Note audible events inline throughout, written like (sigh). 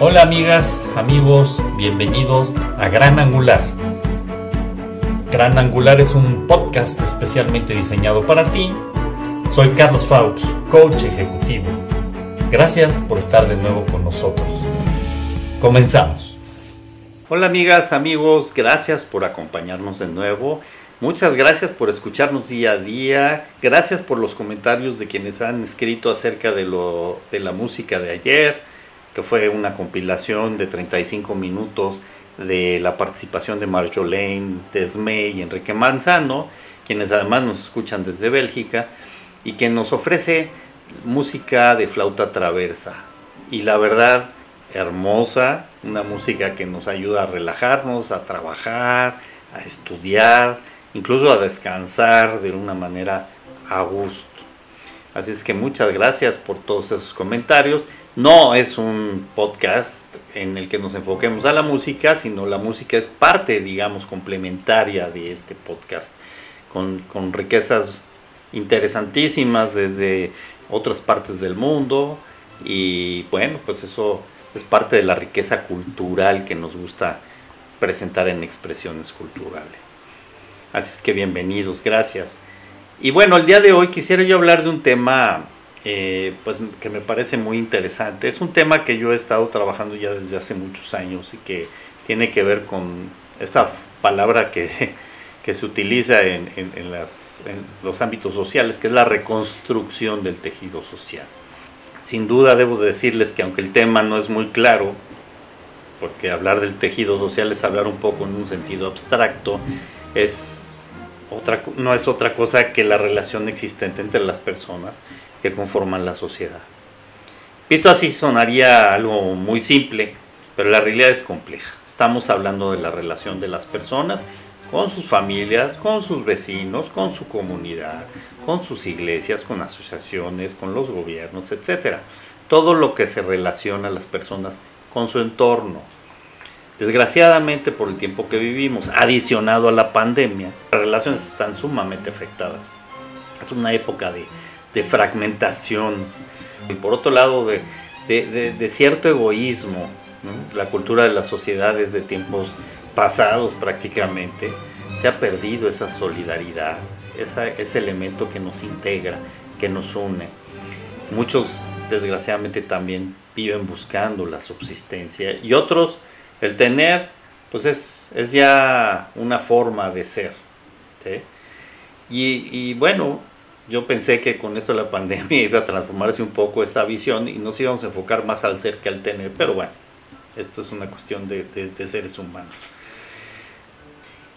Hola amigas, amigos, bienvenidos a Gran Angular. Gran Angular es un podcast especialmente diseñado para ti. Soy Carlos Faux, coach ejecutivo. Gracias por estar de nuevo con nosotros. Comenzamos. Hola amigas, amigos, gracias por acompañarnos de nuevo. Muchas gracias por escucharnos día a día. Gracias por los comentarios de quienes han escrito acerca de, lo, de la música de ayer que fue una compilación de 35 minutos de la participación de Marjolaine Desmey y Enrique Manzano, quienes además nos escuchan desde Bélgica, y que nos ofrece música de flauta traversa. Y la verdad, hermosa, una música que nos ayuda a relajarnos, a trabajar, a estudiar, incluso a descansar de una manera a gusto. Así es que muchas gracias por todos esos comentarios. No es un podcast en el que nos enfoquemos a la música, sino la música es parte, digamos, complementaria de este podcast, con, con riquezas interesantísimas desde otras partes del mundo y bueno, pues eso es parte de la riqueza cultural que nos gusta presentar en expresiones culturales. Así es que bienvenidos, gracias. Y bueno, el día de hoy quisiera yo hablar de un tema eh, pues, que me parece muy interesante. Es un tema que yo he estado trabajando ya desde hace muchos años y que tiene que ver con esta palabra que, (laughs) que se utiliza en, en, las, en los ámbitos sociales, que es la reconstrucción del tejido social. Sin duda debo decirles que aunque el tema no es muy claro, porque hablar del tejido social es hablar un poco en un sentido abstracto, es otra, no es otra cosa que la relación existente entre las personas que conforman la sociedad. Visto así sonaría algo muy simple, pero la realidad es compleja. Estamos hablando de la relación de las personas con sus familias, con sus vecinos, con su comunidad, con sus iglesias, con asociaciones, con los gobiernos, etc. Todo lo que se relaciona a las personas con su entorno, Desgraciadamente por el tiempo que vivimos, adicionado a la pandemia, las relaciones están sumamente afectadas. Es una época de, fragmentación y por otro lado de, cierto egoísmo. La cultura de las sociedades de tiempos pasados prácticamente se ha perdido esa solidaridad, ese elemento que nos integra, que nos une. Muchos desgraciadamente también viven buscando la subsistencia y otros el tener, pues es, es ya una forma de ser. Y, bueno, yo pensé que con esto de la pandemia (laughs) iba a transformarse un poco esta visión y nos íbamos a enfocar más al ser que al tener, pero bueno, esto es una cuestión de, de seres humanos.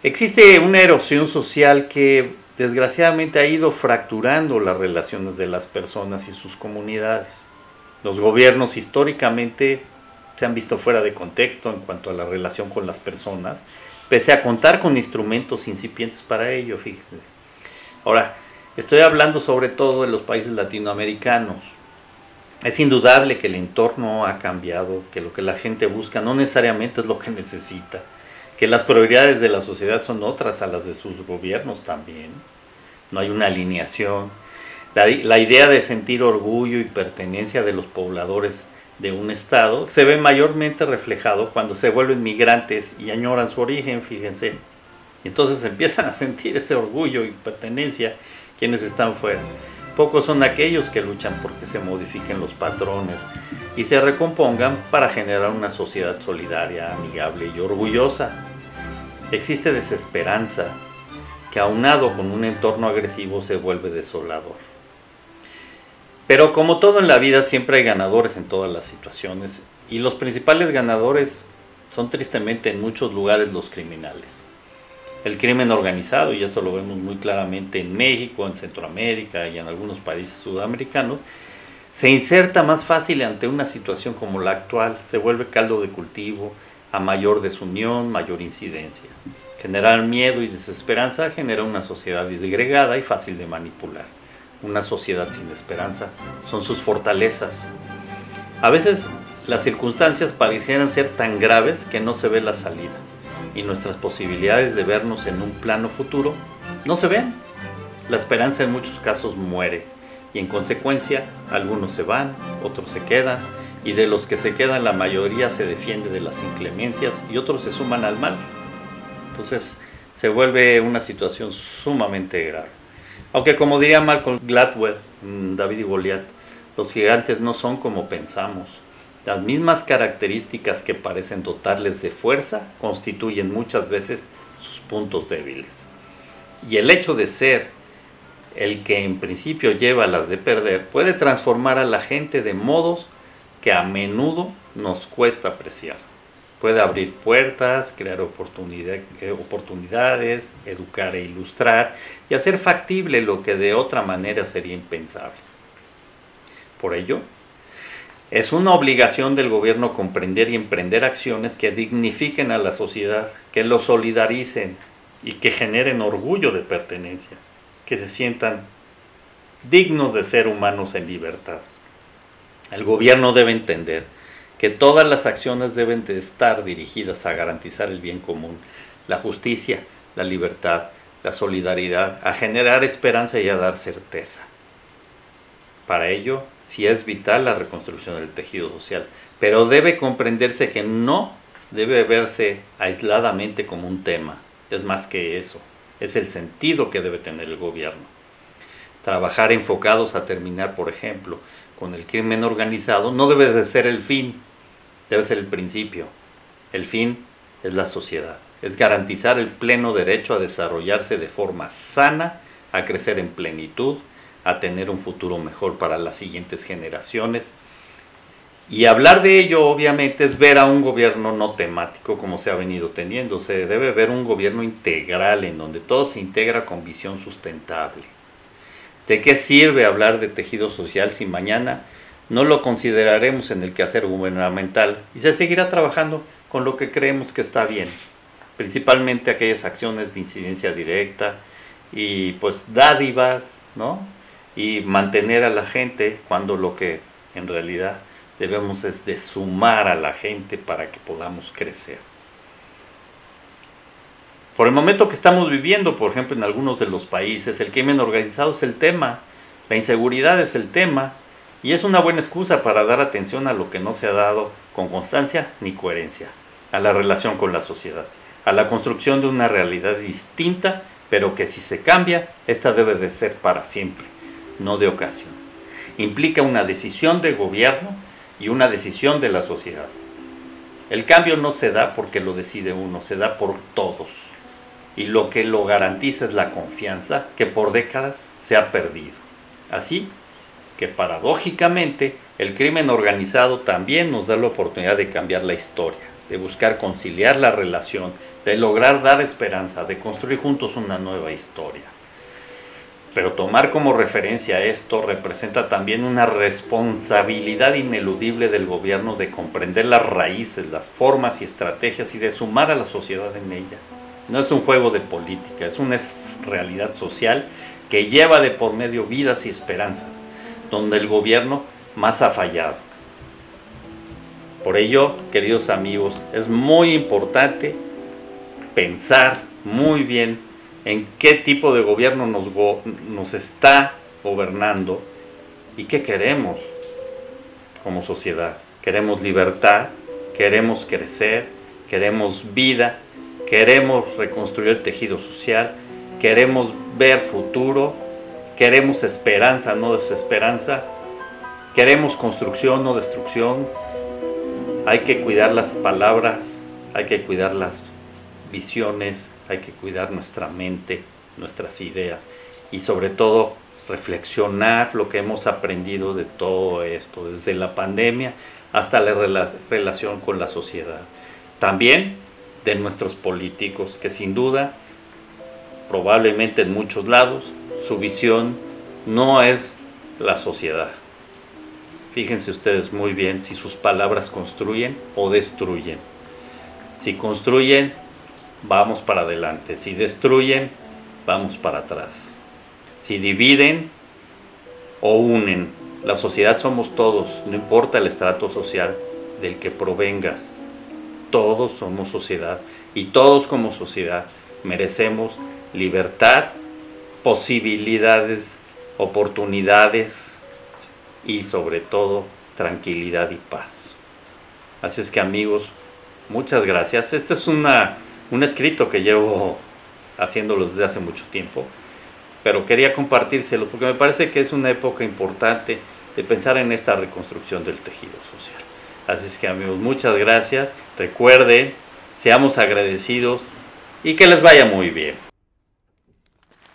Existe una erosión social que desgraciadamente ha ido fracturando las relaciones de las personas y sus comunidades. Los gobiernos históricamente se han visto fuera de contexto en cuanto a la relación con las personas, pese a contar con instrumentos incipientes para ello, fíjese. Ahora, estoy hablando sobre todo de los países latinoamericanos. Es indudable que el entorno ha cambiado, que lo que la gente busca no necesariamente es lo que (laughs) necesita, que las prioridades de la sociedad son otras a las de sus gobiernos también. No hay una alineación. La, la idea de sentir orgullo y pertenencia de los pobladores de un Estado se ve mayormente reflejado cuando se vuelven migrantes y añoran su origen, fíjense. Entonces empiezan a sentir ese orgullo y pertenencia quienes están fuera. Pocos son aquellos que luchan porque se modifiquen los patrones y se recompongan para generar una sociedad solidaria, amigable y orgullosa. Existe desesperanza que aunado con un entorno agresivo se vuelve desolador. Pero como todo en la vida, siempre hay ganadores en todas las situaciones y los principales ganadores son tristemente en muchos lugares los criminales. El crimen organizado, y esto lo vemos muy claramente en México, en Centroamérica y en algunos países sudamericanos, se inserta más fácil ante una situación como la actual, se vuelve caldo de cultivo, a mayor desunión, mayor incidencia. Generar miedo y desesperanza genera una sociedad disgregada y fácil de manipular una sociedad sin esperanza, son sus fortalezas. A veces las circunstancias parecieran ser tan graves que no se ve la salida y nuestras posibilidades de vernos en un plano futuro no se ven. La esperanza en muchos casos muere y en consecuencia algunos se van, otros se quedan, y de los que se quedan la mayoría se defiende de las inclemencias y otros se suman al mal. Entonces se vuelve una situación sumamente grave. Aunque como diría Malcolm Gladwell, David y Goliat, los gigantes no son como pensamos. Las mismas características que parecen dotarles de fuerza constituyen muchas veces sus puntos débiles. Y el hecho de ser el que en principio lleva las de perder puede transformar a la gente de modos que a menudo nos cuesta apreciar. Puede abrir puertas, crear eh, oportunidades, educar e ilustrar y hacer factible lo que de otra manera sería impensable. Por ello, es una obligación del gobierno comprender y emprender acciones que dignifiquen a la sociedad, que lo solidaricen y que generen orgullo de pertenencia, que se sientan dignos de ser humanos en libertad. El gobierno debe entender que todas las acciones deben de estar dirigidas a garantizar el bien común, la justicia, la libertad, la solidaridad, a generar esperanza y a dar certeza. Para ello, sí es vital la reconstrucción del tejido social, pero debe comprenderse que no debe verse aisladamente como un tema, es más que eso, es el sentido que debe tener el gobierno. Trabajar enfocados a terminar, por ejemplo, con el crimen organizado no debe de ser el fin, debe ser el principio. El fin es la sociedad, es garantizar el pleno derecho a desarrollarse de forma sana, a crecer en plenitud, a tener un futuro mejor para las siguientes generaciones. Y hablar de ello obviamente es ver a un gobierno no temático como se ha venido teniendo. Se debe ver un gobierno integral en donde todo se integra con visión sustentable. ¿De qué sirve hablar de tejido social si mañana no lo consideraremos en el quehacer gubernamental y se seguirá trabajando con lo que creemos que está bien? Principalmente aquellas acciones de incidencia directa y pues dádivas, ¿no? Y mantener a la gente cuando lo que en realidad debemos es de sumar a la gente para que podamos crecer. Por el momento que estamos viviendo, por ejemplo, en algunos de los países, el crimen organizado es el tema, la inseguridad es el tema, y es una buena excusa para dar atención a lo que no se ha dado con constancia ni coherencia, a la relación con la sociedad, a la construcción de una realidad distinta, pero que si se cambia, esta debe de ser para siempre, no de ocasión. Implica una decisión de gobierno y una decisión de la sociedad. El cambio no se da porque lo decide uno, se da por todos y lo que lo garantiza es la confianza que por décadas se ha perdido. Así que paradójicamente el crimen organizado también nos da la oportunidad de cambiar la historia, de buscar conciliar la relación, de lograr dar esperanza, de construir juntos una nueva historia. Pero tomar como referencia esto representa también una responsabilidad ineludible del gobierno de comprender las raíces, las formas y estrategias y de sumar a la sociedad en ella. No es un juego de política, es una realidad social que lleva de por medio vidas y esperanzas, donde el gobierno más ha fallado. Por ello, queridos amigos, es muy importante pensar muy bien en qué tipo de gobierno nos, está gobernando y qué queremos como sociedad. Queremos libertad, queremos crecer, queremos vida, queremos reconstruir el tejido social, queremos ver futuro, queremos esperanza, no desesperanza, queremos construcción, no destrucción. Hay que cuidar las palabras, hay que cuidar las visiones, hay que cuidar nuestra mente, nuestras ideas y sobre todo reflexionar lo que hemos aprendido de todo esto, desde la pandemia hasta la relación con la sociedad. También de nuestros políticos, que sin duda, probablemente en muchos lados, su visión no es la sociedad. Fíjense ustedes muy bien si sus palabras construyen o destruyen. Si construyen, vamos para adelante. Si destruyen, vamos para atrás. Si dividen o unen, la sociedad somos todos, no importa el estrato social del que provengas todos somos sociedad y todos como sociedad merecemos libertad, posibilidades, oportunidades y sobre todo tranquilidad y paz. Así es que amigos, muchas gracias. Este es una, un escrito que llevo haciéndolo desde hace mucho tiempo, pero quería compartírselo porque me parece que es una época importante de pensar en esta reconstrucción del tejido social. Así es que amigos, muchas gracias. Recuerden, seamos agradecidos y que les vaya muy bien.